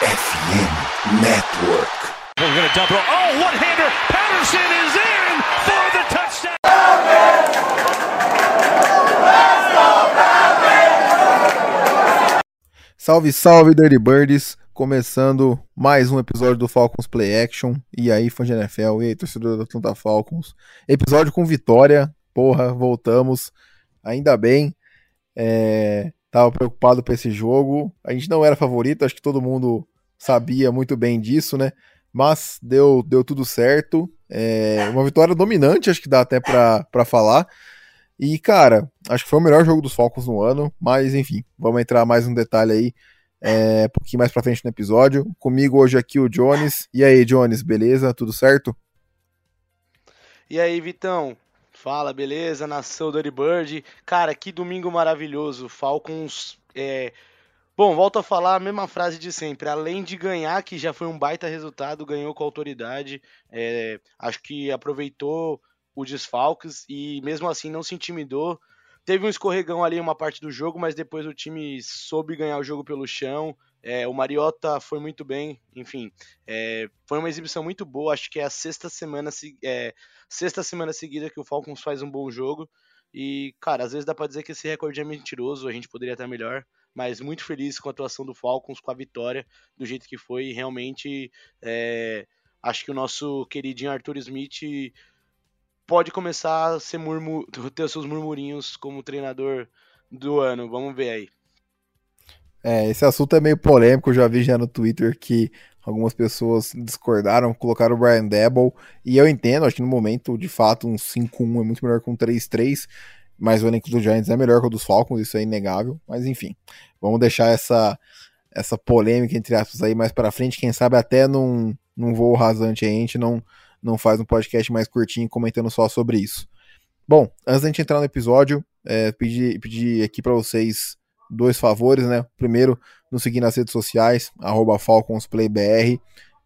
FM Network. We're going to double. Oh, one-hander. Patterson is in for the touchdown. Salve, salve, Dirty Birds! Começando mais um episódio do Falcons Play Action. E aí, fã de NFL, e aí, torcedor da Atlanta Falcons. Episódio com vitória, porra, voltamos. Ainda bem. É... Tava preocupado com esse jogo. A gente não era favorito, acho que todo mundo sabia muito bem disso, né? Mas deu, deu tudo certo. É... Uma vitória dominante, acho que dá até pra falar. E, cara, acho que foi o melhor jogo dos Falcons no ano, mas enfim, vamos entrar mais um detalhe aí, é, um pouquinho mais pra frente no episódio. Comigo hoje aqui o Jones. E aí, Jones, beleza? Tudo certo? E aí, Vitão? Fala, beleza? Nação Dirty Bird. Cara, que domingo maravilhoso. Falcons. É... Bom, volto a falar a mesma frase de sempre. Além de ganhar, que já foi um baita resultado, ganhou com autoridade. É... Acho que aproveitou o desfalques e mesmo assim não se intimidou. Teve um escorregão ali em uma parte do jogo, mas depois o time soube ganhar o jogo pelo chão. É, o Mariota foi muito bem, enfim, é, foi uma exibição muito boa. Acho que é a sexta semana, é, sexta semana seguida que o Falcons faz um bom jogo. E, cara, às vezes dá pra dizer que esse recorde é mentiroso, a gente poderia estar melhor, mas muito feliz com a atuação do Falcons, com a vitória, do jeito que foi. E realmente, é, acho que o nosso queridinho Arthur Smith pode começar a ser murmur... ter seus murmurinhos como treinador do ano. Vamos ver aí. É, esse assunto é meio polêmico, eu já vi já no Twitter que algumas pessoas discordaram, colocaram o Brian Debble, e eu entendo, acho que no momento, de fato, um 5-1 é muito melhor que um 3-3, mas o elenco dos Giants é melhor que o dos Falcons, isso é inegável, mas enfim, vamos deixar essa, essa polêmica, entre aspas, aí mais para frente, quem sabe até num, num voo rasante a gente não, não faz um podcast mais curtinho comentando só sobre isso. Bom, antes da gente entrar no episódio, é, pedir, pedir aqui para vocês dois favores, né? Primeiro, nos seguir nas redes sociais, FalconsPlayBR,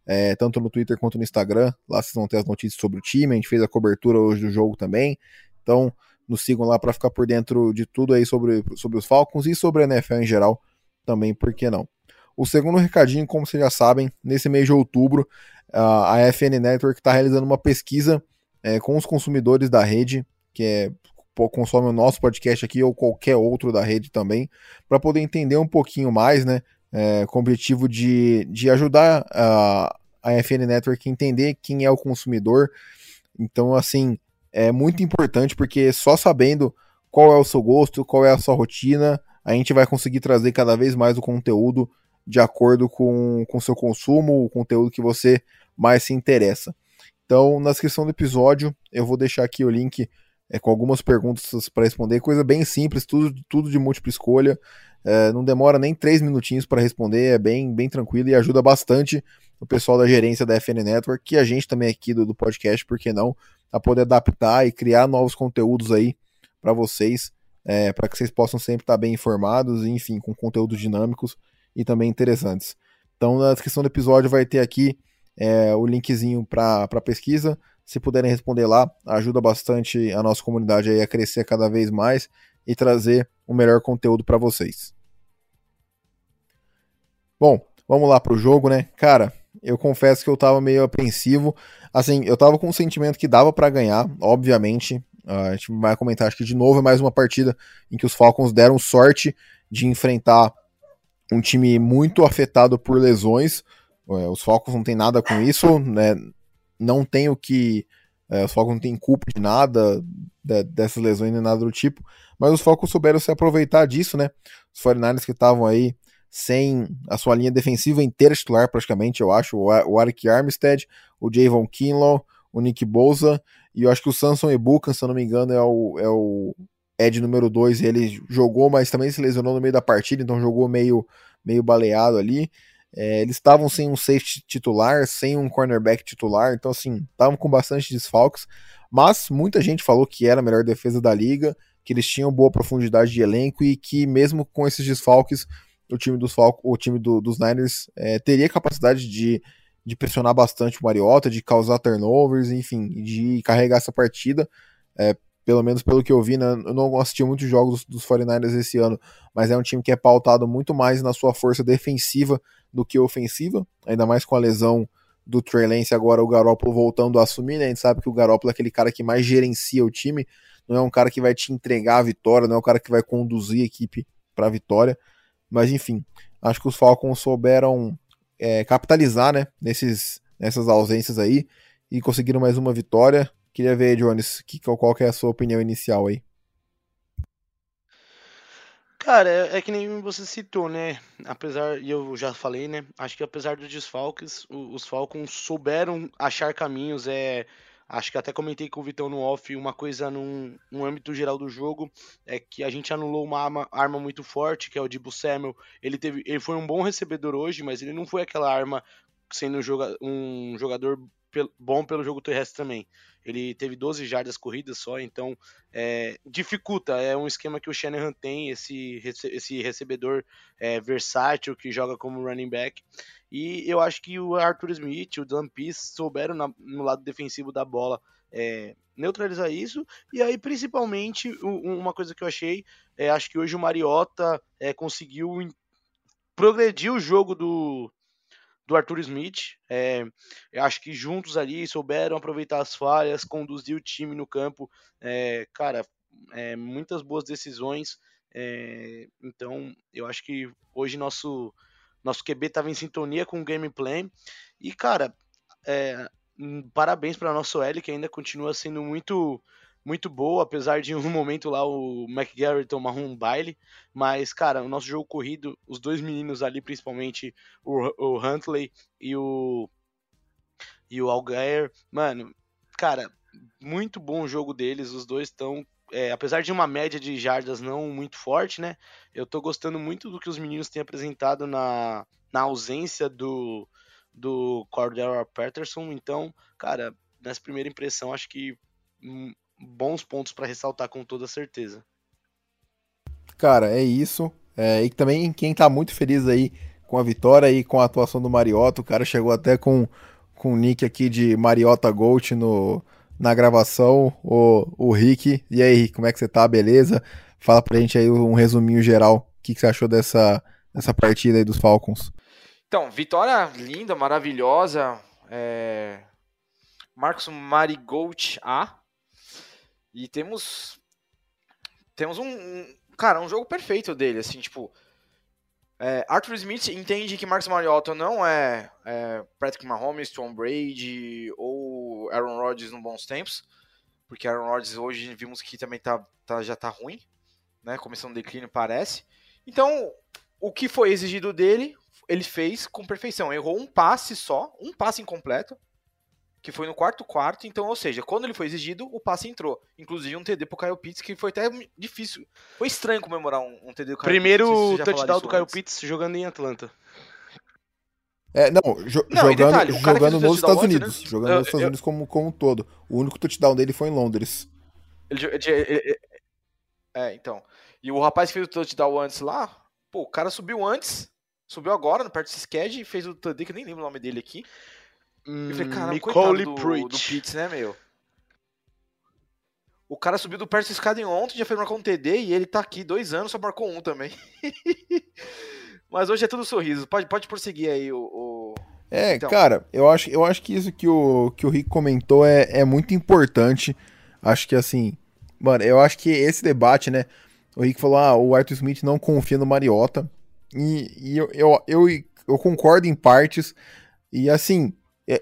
é, tanto no Twitter quanto no Instagram. Lá vocês vão ter as notícias sobre o time. A gente fez a cobertura hoje do jogo também. Então, nos sigam lá para ficar por dentro de tudo aí sobre, sobre os Falcons e sobre a NFL em geral também, por que não? O segundo recadinho, como vocês já sabem, nesse mês de outubro, a FN Network está realizando uma pesquisa é, com os consumidores da rede, que é consome o nosso podcast aqui ou qualquer outro da rede também, para poder entender um pouquinho mais, né? É, com o objetivo de, de ajudar a, a FN Network a entender quem é o consumidor. Então, assim, é muito importante porque só sabendo qual é o seu gosto, qual é a sua rotina, a gente vai conseguir trazer cada vez mais o conteúdo de acordo com o seu consumo, o conteúdo que você mais se interessa. Então, na descrição do episódio, eu vou deixar aqui o link é, com algumas perguntas para responder, coisa bem simples, tudo, tudo de múltipla escolha. É, não demora nem três minutinhos para responder, é bem, bem tranquilo e ajuda bastante o pessoal da gerência da FN Network, que a gente também aqui do, do podcast, por que não, a poder adaptar e criar novos conteúdos aí para vocês, é, para que vocês possam sempre estar bem informados, enfim, com conteúdos dinâmicos e também interessantes. Então, na descrição do episódio vai ter aqui é, o linkzinho para a pesquisa. Se puderem responder lá, ajuda bastante a nossa comunidade a crescer cada vez mais e trazer o melhor conteúdo para vocês. Bom, vamos lá pro jogo, né? Cara, eu confesso que eu tava meio apreensivo. Assim, eu tava com o sentimento que dava para ganhar, obviamente. Uh, a gente vai comentar, acho que de novo é mais uma partida em que os Falcons deram sorte de enfrentar um time muito afetado por lesões. Uh, os Falcons não tem nada com isso, né? Não tem o que. É, os Falcons não tem culpa de nada de, dessas lesões nem nada do tipo, mas os Falcons souberam se aproveitar disso, né? Os 49ers que estavam aí sem a sua linha defensiva inteira titular, praticamente, eu acho, o Arik Armstead, o Javon Kinlaw, o Nick Bosa, e eu acho que o Samson Ebuka, se eu não me engano, é o, é o Ed número 2, ele jogou, mas também se lesionou no meio da partida, então jogou meio, meio baleado ali. É, eles estavam sem um safety titular, sem um cornerback titular, então assim, estavam com bastante desfalques, mas muita gente falou que era a melhor defesa da liga, que eles tinham boa profundidade de elenco e que mesmo com esses desfalques, o time dos, Falcons, o time do, dos Niners é, teria capacidade de, de pressionar bastante o Mariota, de causar turnovers, enfim, de carregar essa partida. É, pelo menos pelo que eu vi, né, eu não assisti muitos jogos dos 49ers esse ano, mas é um time que é pautado muito mais na sua força defensiva do que ofensiva, ainda mais com a lesão do Trey Lance agora o Garoppolo voltando a assumir, né? A gente sabe que o Garoppolo é aquele cara que mais gerencia o time, não é um cara que vai te entregar a vitória, não é um cara que vai conduzir a equipe para a vitória, mas enfim, acho que os Falcons souberam é, capitalizar, né, nesses, nessas ausências aí e conseguiram mais uma vitória. Queria ver, Jones, que, qual que é a sua opinião inicial aí? Cara, é, é, que nem você citou, né? Apesar, e eu já falei, né? Acho que apesar dos desfalques, os, os Falcons souberam achar caminhos. É, acho que até comentei com o Vitão no off uma coisa num, no âmbito geral do jogo é que a gente anulou uma arma, arma muito forte, que é o Dibu Samuel. Ele, teve, ele foi um bom recebedor hoje, mas ele não foi aquela arma sendo um, joga, um jogador bom pelo jogo terrestre também. Ele teve 12 jardas corridas só, então é, dificulta. É um esquema que o Shanahan tem, esse, esse recebedor é, versátil que joga como running back. E eu acho que o Arthur Smith, o Dan Pease souberam na, no lado defensivo da bola é, neutralizar isso. E aí, principalmente, uma coisa que eu achei, é, acho que hoje o Mariota é, conseguiu progredir o jogo do, do Arthur Smith. É, acho que juntos ali souberam aproveitar as falhas, conduzir o time no campo. É, cara, é, muitas boas decisões. É, então, eu acho que hoje nosso, nosso QB estava em sintonia com o gameplay. E, cara, é, parabéns para nosso L, que ainda continua sendo muito muito boa, apesar de em um momento lá o McGarry tomar um baile. Mas, cara, o nosso jogo corrido, os dois meninos ali, principalmente o, o Huntley e o, e o Algair, mano, cara, muito bom o jogo deles. Os dois estão é, apesar de uma média de jardas não muito forte, né? Eu tô gostando muito do que os meninos têm apresentado na, na ausência do, do Cordero Patterson. Então, cara, nessa primeira impressão, acho que hum, bons pontos para ressaltar com toda certeza. Cara, é isso. É, e também quem tá muito feliz aí com a vitória e com a atuação do Mariota, o cara chegou até com, com o nick aqui de Mariota Gold no, na gravação, o, o Rick. E aí, como é que você tá? Beleza? Fala pra gente aí um resuminho geral. O que, que você achou dessa, dessa partida aí dos Falcons? Então, vitória linda, maravilhosa. É... Marcos Marigold A, e temos. Temos um, um, Cara, um jogo perfeito dele, assim, tipo. É, Arthur Smith entende que Marcus Mariota não é, é Patrick Mahomes, Tom Brady ou Aaron Rodgers nos bons tempos, porque Aaron Rodgers hoje vimos que também tá, tá, já tá ruim, né? Começando o declínio, parece. Então, o que foi exigido dele, ele fez com perfeição. Errou um passe só, um passe incompleto, que foi no quarto quarto, então, ou seja, quando ele foi exigido, o passe entrou. Inclusive um TD pro Kyle Pitts, que foi até difícil. Foi estranho comemorar um, um TD do Kyle Primeiro Pitts. Primeiro touchdown do Kyle Pitts jogando em Atlanta. É, não, jo não jogando, detalhe, jogando nos Estados antes, Unidos. Né? Jogando eu, nos Estados eu, Unidos como, como um todo. O único touchdown dele foi em Londres. Ele, ele, ele, é, então. E o rapaz que fez o touchdown antes lá, pô, o cara subiu antes, subiu agora no perto do Sked e fez o TD, que eu nem lembro o nome dele aqui. Hum, eu falei, cara, coitado do, do Pitts, né, meu? O cara subiu do perto escada em ontem, já fez marcar um TD e ele tá aqui dois anos, só marcou um também. Mas hoje é tudo sorriso. Pode, pode prosseguir aí o. o... É, então. cara, eu acho, eu acho que isso que o, que o Rick comentou é, é muito importante. Acho que assim, mano, eu acho que esse debate, né? O Rick falou, ah, o Arthur Smith não confia no Mariota. E, e eu, eu, eu, eu concordo em partes. E assim,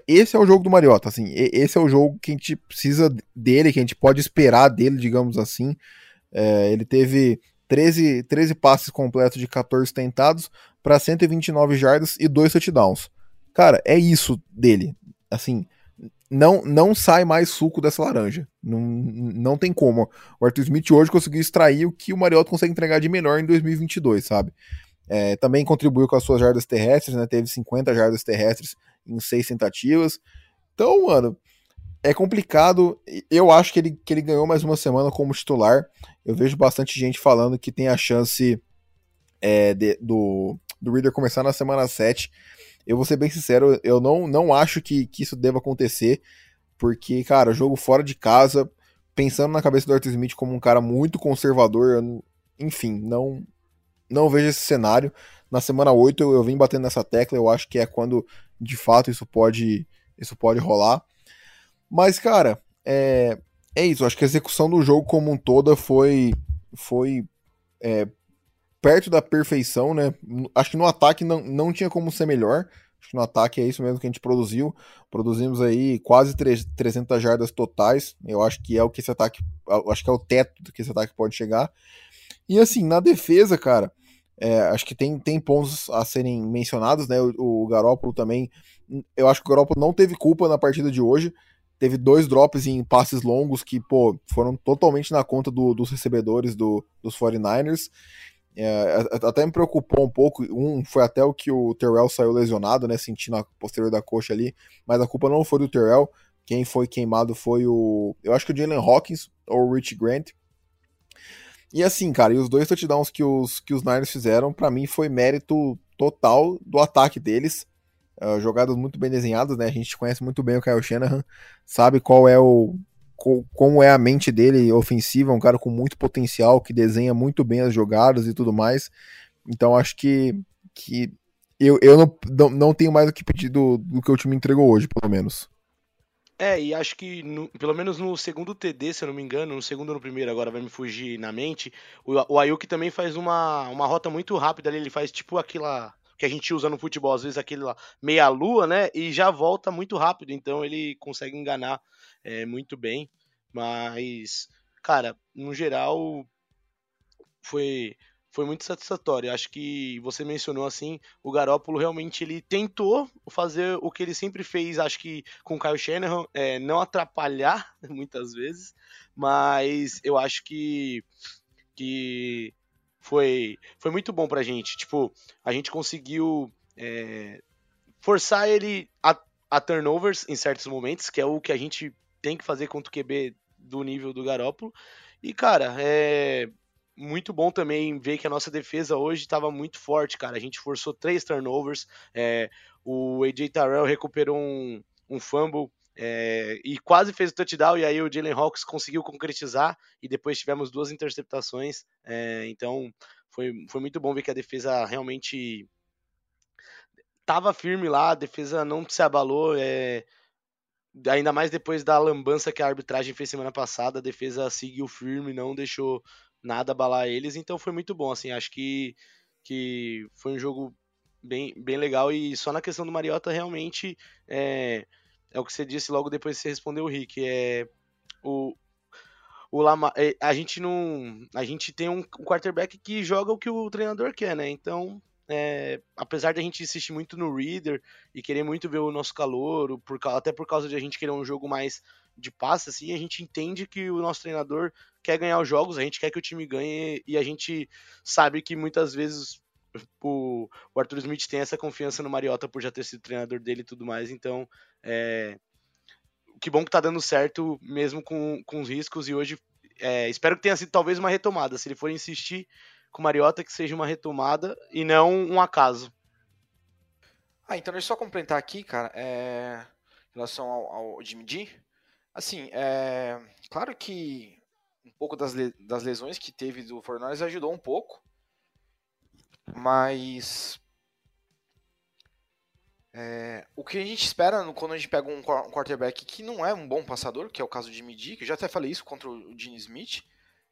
esse é o jogo do Mariota, assim, esse é o jogo que a gente precisa dele, que a gente pode esperar dele, digamos assim. É, ele teve 13, 13 passes completos de 14 tentados para 129 jardas e 2 touchdowns. Cara, é isso dele. Assim, não não sai mais suco dessa laranja. Não, não tem como. O Arthur Smith hoje conseguiu extrair o que o Mariota consegue entregar de melhor em 2022, sabe? É, também contribuiu com as suas jardas terrestres, né? Teve 50 jardas terrestres em seis tentativas. Então, mano, é complicado. Eu acho que ele, que ele ganhou mais uma semana como titular. Eu vejo bastante gente falando que tem a chance é, de, do, do Reader começar na semana 7. Eu vou ser bem sincero, eu não, não acho que, que isso deva acontecer, porque, cara, jogo fora de casa, pensando na cabeça do Arthur Smith como um cara muito conservador, eu, enfim, não não vejo esse cenário. Na semana 8 eu, eu vim batendo nessa tecla, eu acho que é quando de fato isso pode isso pode rolar. Mas, cara, é, é isso. Acho que a execução do jogo como um todo foi, foi é, perto da perfeição, né? Acho que no ataque não, não tinha como ser melhor. Acho que no ataque é isso mesmo que a gente produziu. Produzimos aí quase 300 jardas totais. Eu acho que é o que esse ataque. Acho que é o teto que esse ataque pode chegar. E assim, na defesa, cara, é, acho que tem, tem pontos a serem mencionados, né? O, o Garópolo também. Eu acho que o Garópolo não teve culpa na partida de hoje teve dois drops em passes longos que, pô, foram totalmente na conta do, dos recebedores do, dos 49ers. É, até me preocupou um pouco. Um foi até o que o Terrell saiu lesionado, né? Sentindo a posterior da coxa ali. Mas a culpa não foi do Terrell. Quem foi queimado foi o. Eu acho que o Jalen Hawkins ou o Rich Grant. E assim, cara, e os dois touchdowns que os, que os Niners fizeram, para mim foi mérito total do ataque deles. Uh, jogadas muito bem desenhadas, né? A gente conhece muito bem o Kyle Shanahan, sabe qual é o. como é a mente dele ofensiva, um cara com muito potencial, que desenha muito bem as jogadas e tudo mais. Então acho que, que eu, eu não, não, não tenho mais o que pedir do, do que o time entregou hoje, pelo menos. É, e acho que no, pelo menos no segundo TD, se eu não me engano, no segundo ou no primeiro, agora vai me fugir na mente, o, o Ayuki também faz uma, uma rota muito rápida ali, ele faz tipo aquela que a gente usa no futebol, às vezes aquele lá meia-lua, né? E já volta muito rápido, então ele consegue enganar é, muito bem. Mas, cara, no geral, foi foi muito satisfatório. Acho que você mencionou assim, o Garópolo realmente ele tentou fazer o que ele sempre fez, acho que com o Kyle Shanahan, é, não atrapalhar muitas vezes, mas eu acho que que foi, foi muito bom pra gente. Tipo, a gente conseguiu é, forçar ele a, a, turnovers em certos momentos, que é o que a gente tem que fazer contra o QB do nível do Garópolo. E, cara, é muito bom também ver que a nossa defesa hoje estava muito forte, cara. A gente forçou três turnovers, é, o AJ Terrell recuperou um, um fumble é, e quase fez o touchdown, e aí o Jalen Hawks conseguiu concretizar, e depois tivemos duas interceptações. É, então foi, foi muito bom ver que a defesa realmente estava firme lá, a defesa não se abalou. É, ainda mais depois da lambança que a arbitragem fez semana passada, a defesa seguiu firme, não deixou nada abalar eles, então foi muito bom. Assim, acho que, que foi um jogo bem, bem legal, e só na questão do Mariota realmente. É, é o que você disse logo depois que você respondeu o Rick. É o, o Lama, é, a gente não, a gente tem um quarterback que joga o que o treinador quer, né? Então, é, apesar de a gente insistir muito no Reader e querer muito ver o nosso calor, por, até por causa de a gente querer um jogo mais de passe, assim, a gente entende que o nosso treinador quer ganhar os jogos, a gente quer que o time ganhe e a gente sabe que muitas vezes o, o Arthur Smith tem essa confiança no Mariota por já ter sido treinador dele e tudo mais, então é, que bom que tá dando certo mesmo com, com os riscos e hoje é, espero que tenha sido talvez uma retomada. Se ele for insistir com o Mariota, que seja uma retomada e não um acaso. Ah, então deixa eu só complementar aqui, cara, é, em relação ao, ao Jimmy G. Assim, é, claro que um pouco das, das lesões que teve do Fornales ajudou um pouco, mas é, o que a gente espera quando a gente pega um, quarterback que não é um bom passador, que é o caso de G, que eu já até falei isso contra o Gene Smith,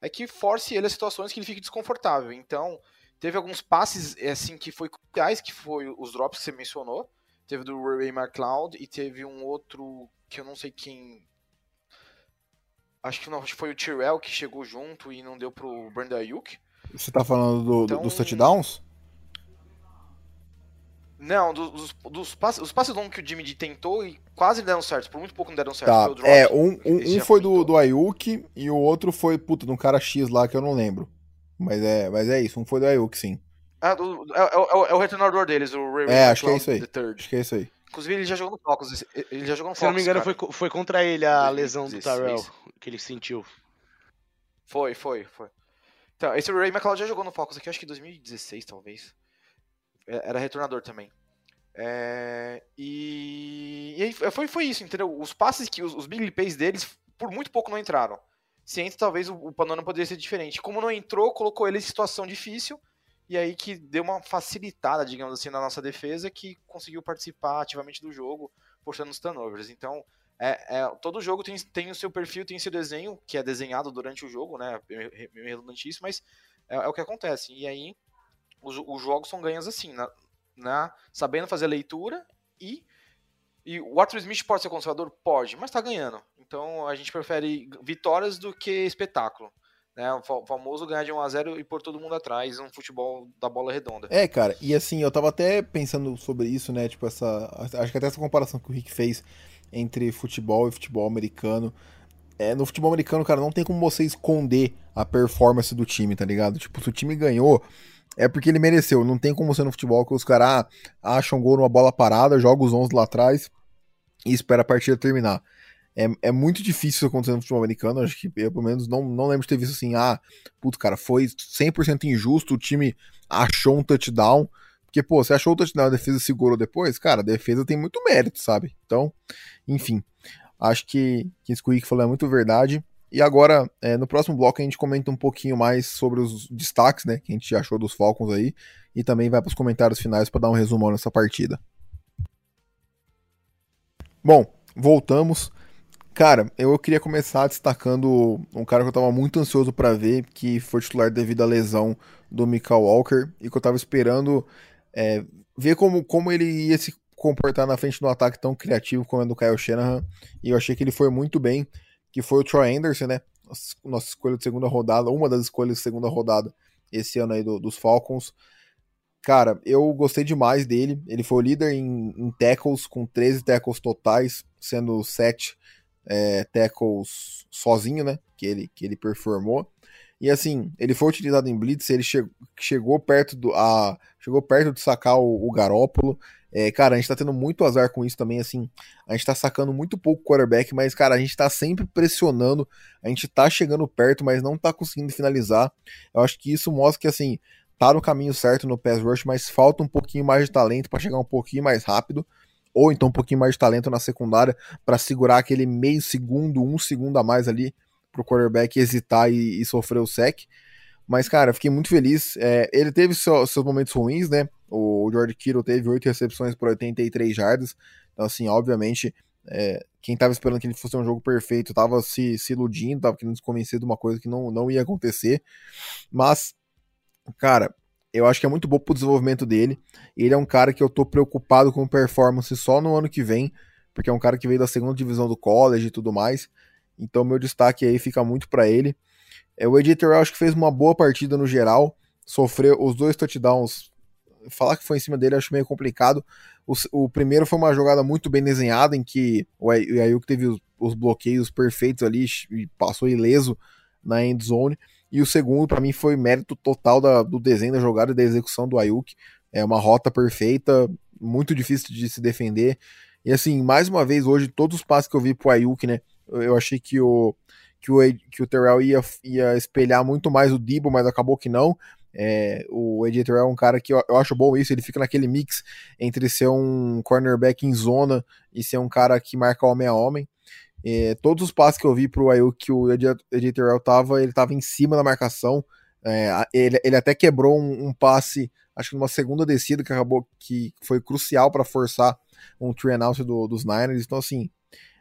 é que force ele a situações que ele fique desconfortável. Então, teve alguns passes é, assim que foi cruciais, que foi os drops que você mencionou. Teve do Ray McLeod e teve um outro que eu não sei quem. Acho que não, acho que foi o Tyrell que chegou junto e não deu pro Brandon Ayuk. Você tá falando do, então, dos touchdowns? Não, dos, dos passes, os passes longos que o Jimmy D tentou e quase deram certo, por muito pouco não deram certo. Tá, drop, é, um, um, um foi do, do Ayuk e o outro foi, puta, de um cara X lá que eu não lembro. Mas é, mas é isso, um foi do Ayuk, sim. Ah, do, é, é, é, o retornador deles, o Ray É, acho que é isso aí. Acho que é isso aí. Inclusive, ele já jogou no Falcons. Ele já jogou no Se não me engano, foi, foi contra ele a lesão do Tyrell que ele sentiu. Foi, foi, foi. Então, esse Ray McLeod já jogou no Falcons aqui, acho que em 2016, talvez. É, era retornador também. É, e, e foi, foi isso, entendeu? Os passes que os, os big plays deles, por muito pouco não entraram. se entra, talvez o, o panorama poderia ser diferente. Como não entrou, colocou ele em situação difícil, e aí que deu uma facilitada, digamos assim, na nossa defesa, que conseguiu participar ativamente do jogo, forçando os turnovers. Então, é, é, todo jogo tem, tem o seu perfil, tem seu desenho, que é desenhado durante o jogo, né? Meio redundante isso, mas é, é, o que acontece. E aí, os, os jogos são ganhos assim, na, na, sabendo fazer a leitura e. E o Arthur Smith pode ser conservador? Pode, mas tá ganhando. Então a gente prefere vitórias do que espetáculo. Né, o famoso ganhar de 1x0 e pôr todo mundo atrás, um futebol da bola redonda. É, cara, e assim, eu tava até pensando sobre isso, né? Tipo, essa. Acho que até essa comparação que o Rick fez entre futebol e futebol americano. É, no futebol americano, cara, não tem como você esconder a performance do time, tá ligado? Tipo, se o time ganhou, é porque ele mereceu. Não tem como ser no futebol que os caras ah, acham gol numa bola parada, joga os 11 lá atrás e espera a partida terminar. É, é muito difícil isso acontecer no futebol americano. Acho que eu, pelo menos, não, não lembro de ter visto assim, ah, puto, cara, foi 100% injusto, o time achou um touchdown. Porque, pô, você achou o touchdown, a defesa segurou depois, cara, a defesa tem muito mérito, sabe? Então, enfim, acho que, que isso que o Rick falou é muito verdade. E agora, é, no próximo bloco, a gente comenta um pouquinho mais sobre os destaques, né, que a gente achou dos Falcons aí, e também vai para os comentários finais para dar um resumão nessa partida. Bom, voltamos. Cara, eu queria começar destacando um cara que eu tava muito ansioso para ver, que foi titular devido à lesão do Michael Walker, e que eu tava esperando é, ver como, como ele ia se comportar na frente do ataque tão criativo como é do Kyle Shanahan, e eu achei que ele foi muito bem, que foi o Troy Anderson, né? Nossa escolha de segunda rodada, uma das escolhas de segunda rodada esse ano aí do, dos Falcons. Cara, eu gostei demais dele. Ele foi o líder em, em tackles, com 13 tackles totais, sendo 7 é, tackles sozinho, né? Que ele, que ele performou. E assim, ele foi utilizado em blitz, ele che chegou perto do a, chegou perto de sacar o, o Garópolo. É, cara, a gente tá tendo muito azar com isso também, assim. A gente tá sacando muito pouco quarterback, mas, cara, a gente tá sempre pressionando. A gente tá chegando perto, mas não tá conseguindo finalizar. Eu acho que isso mostra que, assim, tá no caminho certo no pass rush, mas falta um pouquinho mais de talento para chegar um pouquinho mais rápido ou então um pouquinho mais de talento na secundária para segurar aquele meio segundo, um segundo a mais ali pro quarterback hesitar e, e sofrer o sec. Mas, cara, fiquei muito feliz. É, ele teve seu, seus momentos ruins, né? O, George Kittle teve oito recepções por 83 jardas. Então, assim, obviamente, é, quem tava esperando que ele fosse um jogo perfeito tava se, se iludindo, tava querendo se convencer de uma coisa que não, não ia acontecer. Mas, cara, eu acho que é muito bom pro desenvolvimento dele. Ele é um cara que eu tô preocupado com performance só no ano que vem, porque é um cara que veio da segunda divisão do college e tudo mais. Então meu destaque aí fica muito para ele. É, o Ed Terrell acho que fez uma boa partida no geral, sofreu os dois touchdowns. Falar que foi em cima dele acho meio complicado. O, o primeiro foi uma jogada muito bem desenhada, em que o Ayuk teve os, os bloqueios perfeitos ali e passou ileso na end zone. E o segundo, para mim, foi mérito total da, do desenho da jogada e da execução do Ayuk. É uma rota perfeita, muito difícil de se defender. E assim, mais uma vez, hoje, todos os passos que eu vi pro Ayuk, né? Eu achei que o, que o, que o Terrell ia, ia espelhar muito mais o Debo, mas acabou que não. É, o AJ Terrell é um cara que eu, eu, acho bom isso, ele fica naquele mix entre ser um cornerback em zona e ser um cara que marca homem a homem. É, todos os passes que eu vi pro Ayuk que o Terrell tava, ele tava em cima da marcação. É, ele, ele até quebrou um, um, passe, acho que numa segunda descida que acabou que foi crucial para forçar um three out do, dos Niners. Então, assim,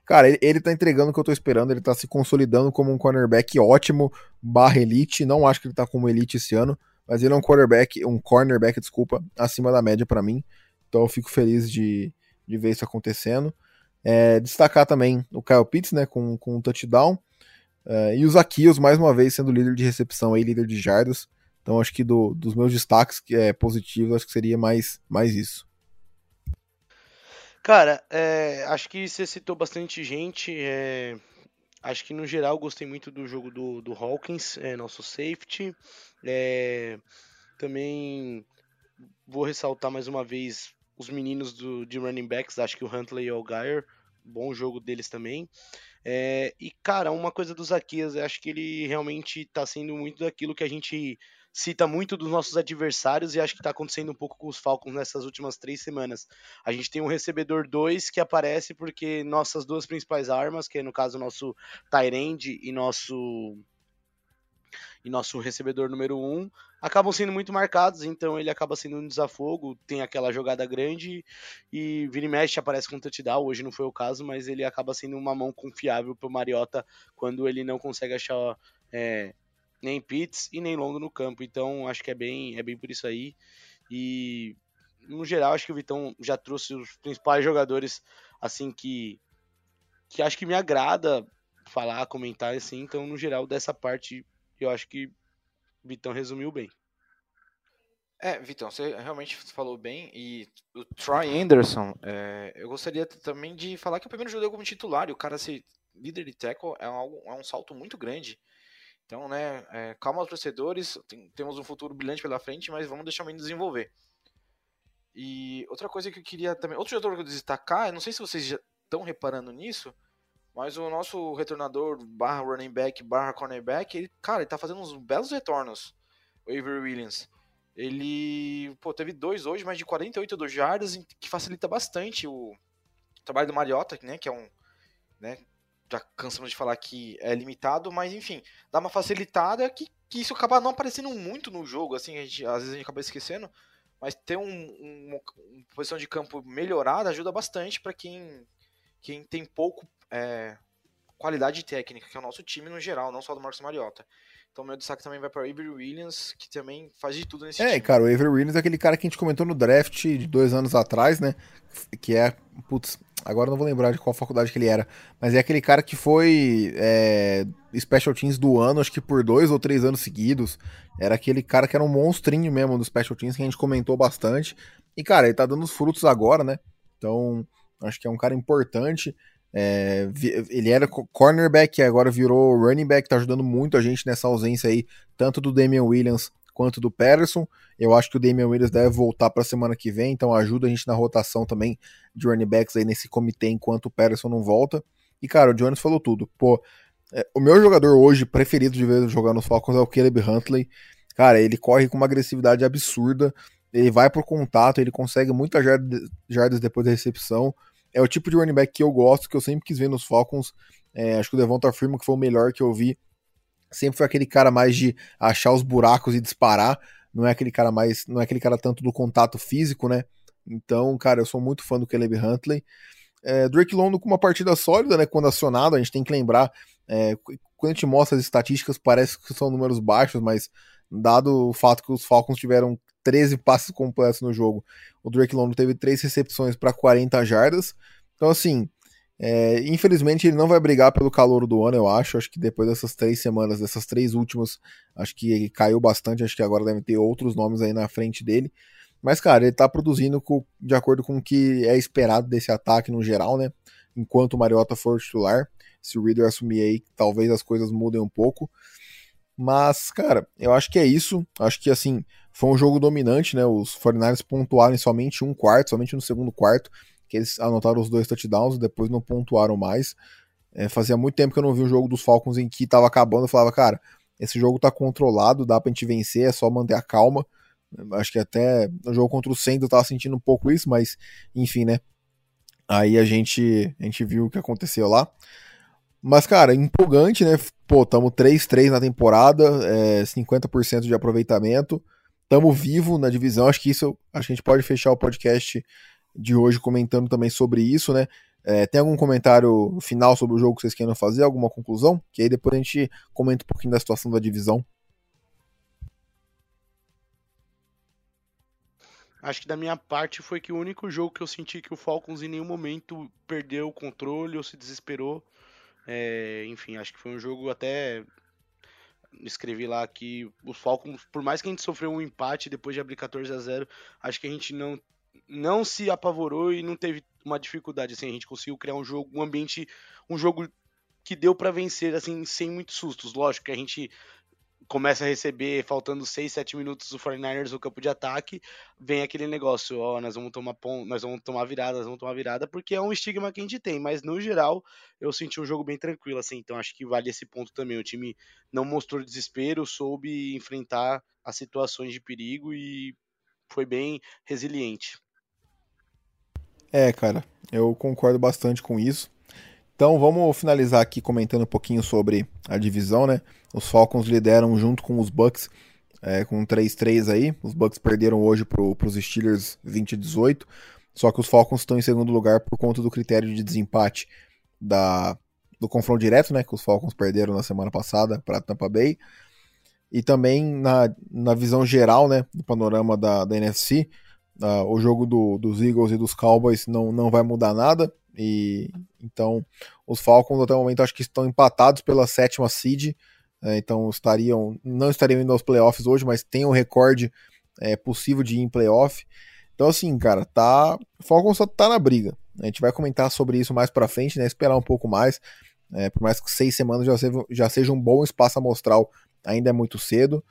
cara, ele, ele tá entregando o que eu tô esperando. Ele tá se consolidando como um cornerback ótimo, barra elite. Não acho que ele tá como elite esse ano, mas ele é um quarterback, um cornerback, desculpa, acima da média para mim. Então eu fico feliz de, de ver isso acontecendo. É, destacar também o Kyle Pitts, né, com, com um touchdown. É, e o Zaquios, mais uma vez, sendo líder de recepção aí, líder de jardas. Então acho que do, dos meus destaques que é positivos, acho que seria mais, mais isso. Cara, é, acho que você citou bastante gente. É, acho que no geral gostei muito do jogo do, do Hawkins, é, nosso safety. É, também vou ressaltar mais uma vez os meninos do, de running backs, acho que o Huntley e o Geyer, bom jogo deles também. É, e, cara, uma coisa do Zaquias, acho que ele realmente está sendo muito daquilo que a gente cita muito dos nossos adversários e acho que está acontecendo um pouco com os Falcons nessas últimas três semanas. A gente tem um recebedor 2 que aparece porque nossas duas principais armas, que é no caso nosso Tyrande e nosso e nosso recebedor número um, acabam sendo muito marcados, então ele acaba sendo um desafogo, tem aquela jogada grande e vira e mexe aparece com touchdown, hoje não foi o caso, mas ele acaba sendo uma mão confiável para o Mariota quando ele não consegue achar é, nem Pitts e nem longo no campo. Então acho que é bem, é bem por isso aí. E no geral acho que o Vitão já trouxe os principais jogadores assim que que acho que me agrada falar, comentar assim. Então no geral dessa parte eu acho que Vitão resumiu bem. É, Vitão, você realmente falou bem. E o Troy Anderson, é, eu gostaria também de falar que é o primeiro jogo como titular e o cara ser líder de tackle é, algo, é um salto muito grande. Então, né, é, calma os torcedores, tem, temos um futuro brilhante pela frente, mas vamos deixar o menino desenvolver. E outra coisa que eu queria também, outro jogador que eu destacar, eu não sei se vocês já estão reparando nisso, mas o nosso retornador barra running back barra cornerback, ele, cara, ele tá fazendo uns belos retornos, o Avery Williams. Ele, pô, teve dois hoje, mais de 48 do jardas, que facilita bastante o trabalho do Mariota, né, que é um, né, já cansamos de falar que é limitado, mas enfim, dá uma facilitada que, que isso acaba não aparecendo muito no jogo, assim, a gente, às vezes a gente acaba esquecendo, mas ter um, um, uma posição de campo melhorada ajuda bastante para quem, quem tem pouco é, qualidade técnica, que é o nosso time no geral, não só do Marcos Mariota. Então meu destaque também vai para o Avery Williams, que também faz de tudo nesse é, time. É, cara, o Avery Williams é aquele cara que a gente comentou no draft de dois anos atrás, né? Que é, putz, agora não vou lembrar de qual faculdade que ele era, mas é aquele cara que foi é, Special Teams do ano, acho que por dois ou três anos seguidos. Era aquele cara que era um monstrinho mesmo do Special Teams, que a gente comentou bastante. E, cara, ele tá dando os frutos agora, né? Então, acho que é um cara importante. É, ele era cornerback, agora virou running back, tá ajudando muito a gente nessa ausência aí, tanto do Damian Williams quanto do Patterson. Eu acho que o Damian Williams deve voltar para a semana que vem, então ajuda a gente na rotação também de running backs aí nesse comitê enquanto o Patterson não volta. E cara, o Jones falou tudo. Pô, é, o meu jogador hoje preferido de ver jogar nos Falcons é o Caleb Huntley. Cara, ele corre com uma agressividade absurda, ele vai pro contato, ele consegue muitas jardas depois da recepção é o tipo de running back que eu gosto, que eu sempre quis ver nos Falcons. É, acho que o Devonta afirma que foi o melhor que eu vi. Sempre foi aquele cara mais de achar os buracos e disparar. Não é aquele cara mais. Não é aquele cara tanto do contato físico, né? Então, cara, eu sou muito fã do Caleb Huntley. É, Drake London com uma partida sólida, né? Quando acionado, a gente tem que lembrar. É, quando a gente mostra as estatísticas, parece que são números baixos, mas dado o fato que os Falcons tiveram 13 passes completos no jogo. O Drake London teve 3 recepções para 40 jardas. Então, assim, é, infelizmente ele não vai brigar pelo calor do ano, eu acho. Acho que depois dessas três semanas, dessas três últimas, acho que ele caiu bastante. Acho que agora deve ter outros nomes aí na frente dele. Mas, cara, ele tá produzindo com, de acordo com o que é esperado desse ataque no geral, né? Enquanto o Mariota for titular. Se o Reader assumir aí, talvez as coisas mudem um pouco. Mas, cara, eu acho que é isso. Acho que, assim, foi um jogo dominante, né? Os 49ers pontuaram em somente um quarto, somente no segundo quarto, que eles anotaram os dois touchdowns e depois não pontuaram mais. É, fazia muito tempo que eu não vi um jogo dos Falcons em que tava acabando. Eu falava, cara, esse jogo tá controlado, dá pra gente vencer, é só manter a calma. Acho que até no jogo contra o Sendo eu tava sentindo um pouco isso, mas enfim, né? Aí a gente, a gente viu o que aconteceu lá. Mas, cara, empolgante, né? Pô, tamo 3-3 na temporada, é, 50% de aproveitamento. Tamo vivo na divisão. Acho que isso acho que a gente pode fechar o podcast de hoje comentando também sobre isso, né? É, tem algum comentário final sobre o jogo que vocês queiram fazer? Alguma conclusão? Que aí depois a gente comenta um pouquinho da situação da divisão. Acho que da minha parte foi que o único jogo que eu senti que o Falcons em nenhum momento perdeu o controle ou se desesperou é, enfim, acho que foi um jogo até. Escrevi lá que os Falcons, por mais que a gente sofreu um empate depois de abrir 14 a 0 acho que a gente não, não se apavorou e não teve uma dificuldade. Assim, a gente conseguiu criar um jogo, um ambiente, um jogo que deu para vencer assim sem muitos sustos. Lógico que a gente começa a receber, faltando 6, 7 minutos, o 49ers no campo de ataque, vem aquele negócio, ó, nós vamos tomar pon nós vamos tomar virada, nós vamos tomar virada, porque é um estigma que a gente tem, mas no geral eu senti um jogo bem tranquilo, assim, então acho que vale esse ponto também. O time não mostrou desespero, soube enfrentar as situações de perigo e foi bem resiliente. É, cara, eu concordo bastante com isso. Então vamos finalizar aqui comentando um pouquinho sobre a divisão, né? Os Falcons lideram junto com os Bucks é, com 3-3 aí. Os Bucks perderam hoje para os Steelers 20 18. Só que os Falcons estão em segundo lugar por conta do critério de desempate da, do confronto direto, né? Que os Falcons perderam na semana passada para Tampa Bay. E também na, na visão geral, né? Do panorama da, da NFC, uh, o jogo do, dos Eagles e dos Cowboys não, não vai mudar nada. E então os Falcons até o momento acho que estão empatados pela sétima seed, é, então estariam não estariam indo aos playoffs hoje, mas tem um recorde é, possível de ir em playoff. Então assim, cara, tá o Falcons só tá na briga. A gente vai comentar sobre isso mais para frente, né? Esperar um pouco mais. É, por mais que seis semanas já seja, já seja um bom espaço amostral, ainda é muito cedo.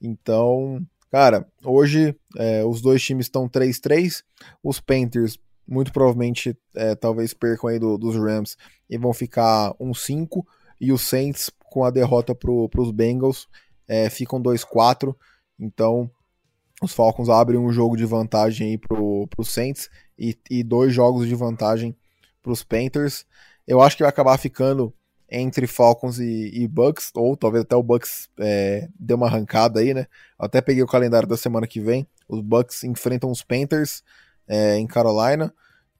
Então, cara, hoje é, os dois times estão 3-3. Os Panthers muito provavelmente é, talvez percam aí do, dos Rams e vão ficar 1-5 e os Saints com a derrota para os Bengals é, ficam 2-4 então os Falcons abrem um jogo de vantagem aí para os Saints e, e, dois jogos de vantagem para os Panthers. Eu acho que vai acabar ficando entre Falcons e, e Bucks ou talvez até o Bucks é, dê uma arrancada aí né? Até peguei o calendário da semana que vem. Os Bucks enfrentam os Panthers é, em Carolina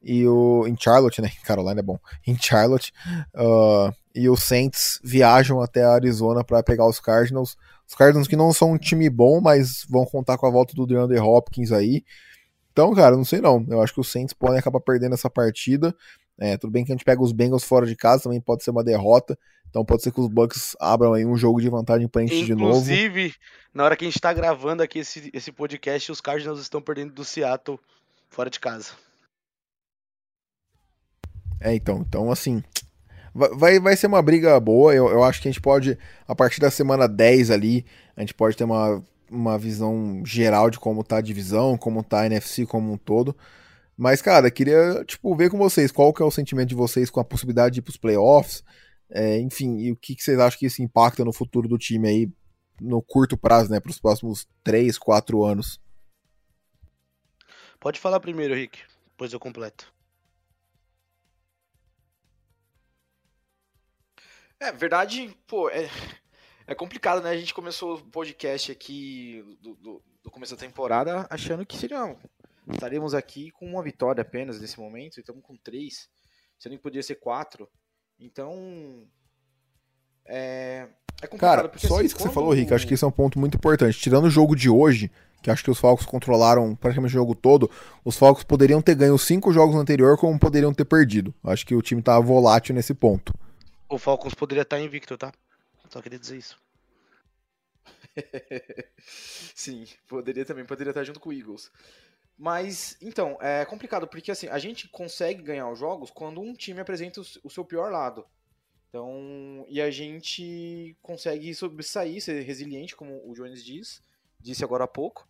e o em Charlotte, né? Carolina é bom. Em Charlotte uh, e os Saints viajam até a Arizona para pegar os Cardinals. Os Cardinals que não são um time bom, mas vão contar com a volta do DeAndre Hopkins aí. Então, cara, não sei não. Eu acho que os Saints podem acabar perdendo essa partida. É, tudo bem que a gente pega os Bengals fora de casa, também pode ser uma derrota. Então pode ser que os Bucks abram aí um jogo de vantagem pra gente de novo. Inclusive, na hora que a gente tá gravando aqui esse, esse podcast, os Cardinals estão perdendo do Seattle fora de casa. É, então, então assim, vai, vai ser uma briga boa. Eu, eu acho que a gente pode, a partir da semana 10 ali, a gente pode ter uma, uma visão geral de como tá a divisão, como tá a NFC como um todo. Mas, cara, queria, tipo, ver com vocês qual que é o sentimento de vocês com a possibilidade de ir pros playoffs. É, enfim, e o que, que vocês acham que isso impacta no futuro do time aí, no curto prazo, né, pros próximos 3, 4 anos? Pode falar primeiro, Rick, depois eu completo. É, verdade, pô, é, é complicado, né? A gente começou o podcast aqui do, do, do começo da temporada achando que seria. Estaríamos aqui com uma vitória apenas nesse momento, estamos com três, sendo que podia ser quatro. Então. É, é complicado. Cara, porque, só assim, isso que quando... você falou, Rick, acho que isso é um ponto muito importante. Tirando o jogo de hoje, que acho que os Falcons controlaram praticamente o jogo todo, os Falcons poderiam ter ganho cinco jogos no anterior, como poderiam ter perdido. Acho que o time estava volátil nesse ponto. O Falcons poderia estar invicto, tá? Só queria dizer isso. Sim, poderia também, poderia estar junto com o Eagles. Mas, então, é complicado, porque assim, a gente consegue ganhar os jogos quando um time apresenta o seu pior lado. Então, e a gente consegue sobressair, ser resiliente, como o Jones diz, disse agora há pouco.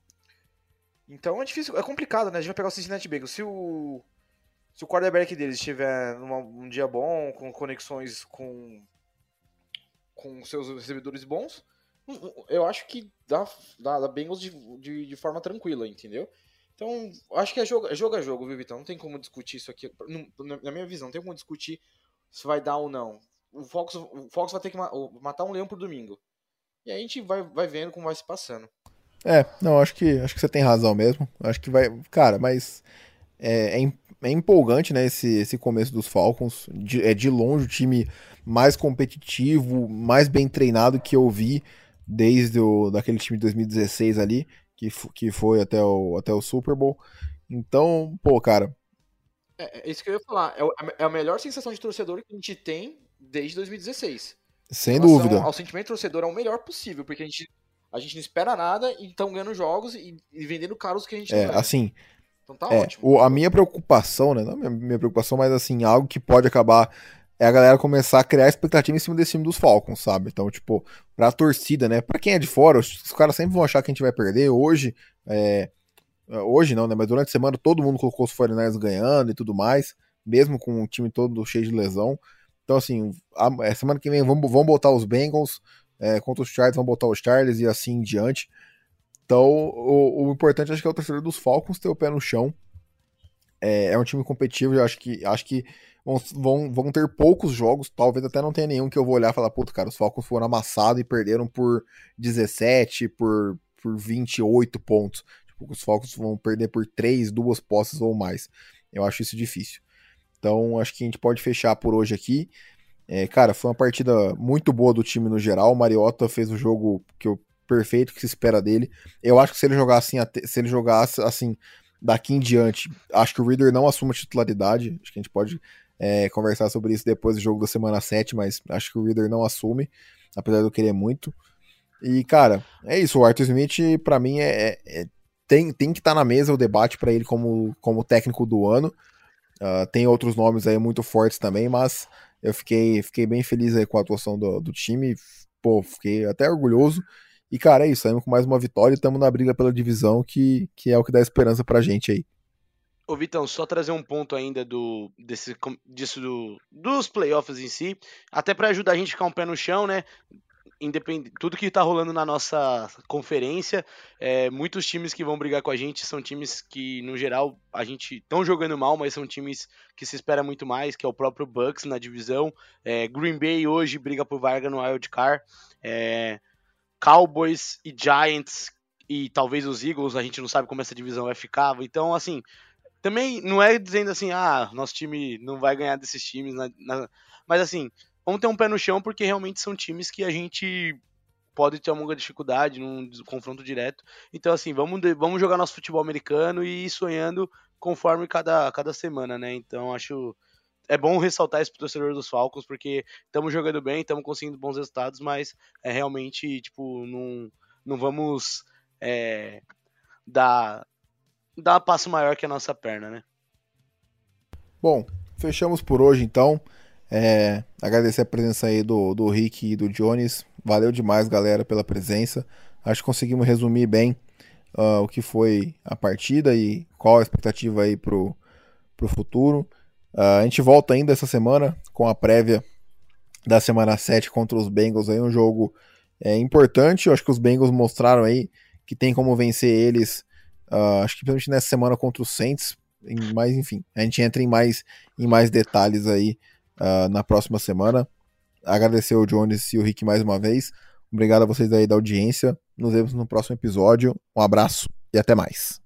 Então é difícil, é complicado, né? A gente vai pegar o Cincinnati Bengals. Se o se o quarterback deles estiver num um dia bom, com conexões com, com seus recebedores bons, eu acho que dá, dá, dá Bengals de, de, de, forma tranquila, entendeu? Então, acho que é jogo, é jogo a jogo, viu, Vitão? Não tem como discutir isso aqui. Na minha visão, não tem como discutir se vai dar ou não. O Fox, o Fox vai ter que matar um leão por domingo. E aí a gente vai, vai vendo como vai se passando. É, não, acho que acho que você tem razão mesmo. Acho que vai. Cara, mas é, é, é empolgante, né, esse, esse começo dos Falcons. De, é de longe o time mais competitivo, mais bem treinado que eu vi desde o, daquele time de 2016 ali, que, que foi até o, até o Super Bowl. Então, pô, cara. É, é isso que eu ia falar. É, é a melhor sensação de torcedor que a gente tem desde 2016. Sem dúvida. Ao sentimento torcedor é o melhor possível, porque a gente, a gente não espera nada e estão ganhando jogos e, e vendendo caros que a gente É, assim, então tá é, ótimo. O, a minha preocupação, né? Não a minha, minha preocupação, mas assim, algo que pode acabar é a galera começar a criar expectativa em cima desse time dos Falcons, sabe? Então, tipo, pra torcida, né? Pra quem é de fora, os, os caras sempre vão achar que a gente vai perder. Hoje, é, hoje não, né? Mas durante a semana todo mundo colocou os 49ers ganhando e tudo mais, mesmo com o time todo cheio de lesão. Então, assim, a, a semana que vem vamos, vamos botar os Bengals é, contra os Chargers, vamos botar os Chargers e assim em diante. Então, o, o importante acho que é o torcedor dos Falcons ter o pé no chão. É, é um time competitivo, eu acho que acho que vão, vão, vão ter poucos jogos, talvez até não tenha nenhum que eu vou olhar e falar, puta, cara, os Falcons foram amassados e perderam por 17, por, por 28 pontos. Tipo, os Falcons vão perder por 3, duas posses ou mais. Eu acho isso difícil. Então, acho que a gente pode fechar por hoje aqui. É, cara, foi uma partida muito boa do time no geral. O Mariota fez o jogo que eu, perfeito que se espera dele. Eu acho que se ele jogasse assim, se ele jogasse assim daqui em diante, acho que o Reader não assume a titularidade. Acho que a gente pode é, conversar sobre isso depois do jogo da semana 7, mas acho que o Reader não assume, apesar de eu querer muito. E, cara, é isso. O Arthur Smith, para mim, é, é, é, tem, tem que estar tá na mesa o debate para ele como, como técnico do ano. Uh, tem outros nomes aí muito fortes também, mas eu fiquei, fiquei bem feliz aí com a atuação do, do time. Pô, fiquei até orgulhoso. E, cara, é isso. Saímos com mais uma vitória e estamos na briga pela divisão, que, que é o que dá esperança pra gente aí. Ô Vitão, só trazer um ponto ainda do desse disso do, dos playoffs em si, até para ajudar a gente a ficar um pé no chão, né? Independ... Tudo que tá rolando na nossa conferência, é, muitos times que vão brigar com a gente são times que, no geral, a gente estão jogando mal, mas são times que se espera muito mais, que é o próprio Bucks na divisão. É, Green Bay hoje briga por vaga no Wild Card. É, Cowboys e Giants e talvez os Eagles, a gente não sabe como essa divisão vai ficar. Então, assim, também não é dizendo assim, ah, nosso time não vai ganhar desses times, na, na... mas assim, vamos ter um pé no chão porque realmente são times que a gente pode ter alguma dificuldade num confronto direto. Então, assim, vamos, vamos jogar nosso futebol americano e ir sonhando conforme cada, cada semana, né? Então, acho. É bom ressaltar isso pro torcedor dos Falcons, porque estamos jogando bem, estamos conseguindo bons resultados, mas é realmente, tipo, não, não vamos é, dar um passo maior que a nossa perna, né? Bom, fechamos por hoje então. É, agradecer a presença aí do, do Rick e do Jones. Valeu demais, galera, pela presença. Acho que conseguimos resumir bem uh, o que foi a partida e qual a expectativa aí pro, pro futuro. Uh, a gente volta ainda essa semana com a prévia da semana 7 contra os Bengals aí, um jogo é, importante. Eu acho que os Bengals mostraram aí que tem como vencer eles Uh, acho que principalmente nessa semana contra o Saints. Mas enfim, a gente entra em mais, em mais detalhes aí uh, na próxima semana. Agradecer o Jones e o Rick mais uma vez. Obrigado a vocês aí da audiência. Nos vemos no próximo episódio. Um abraço e até mais.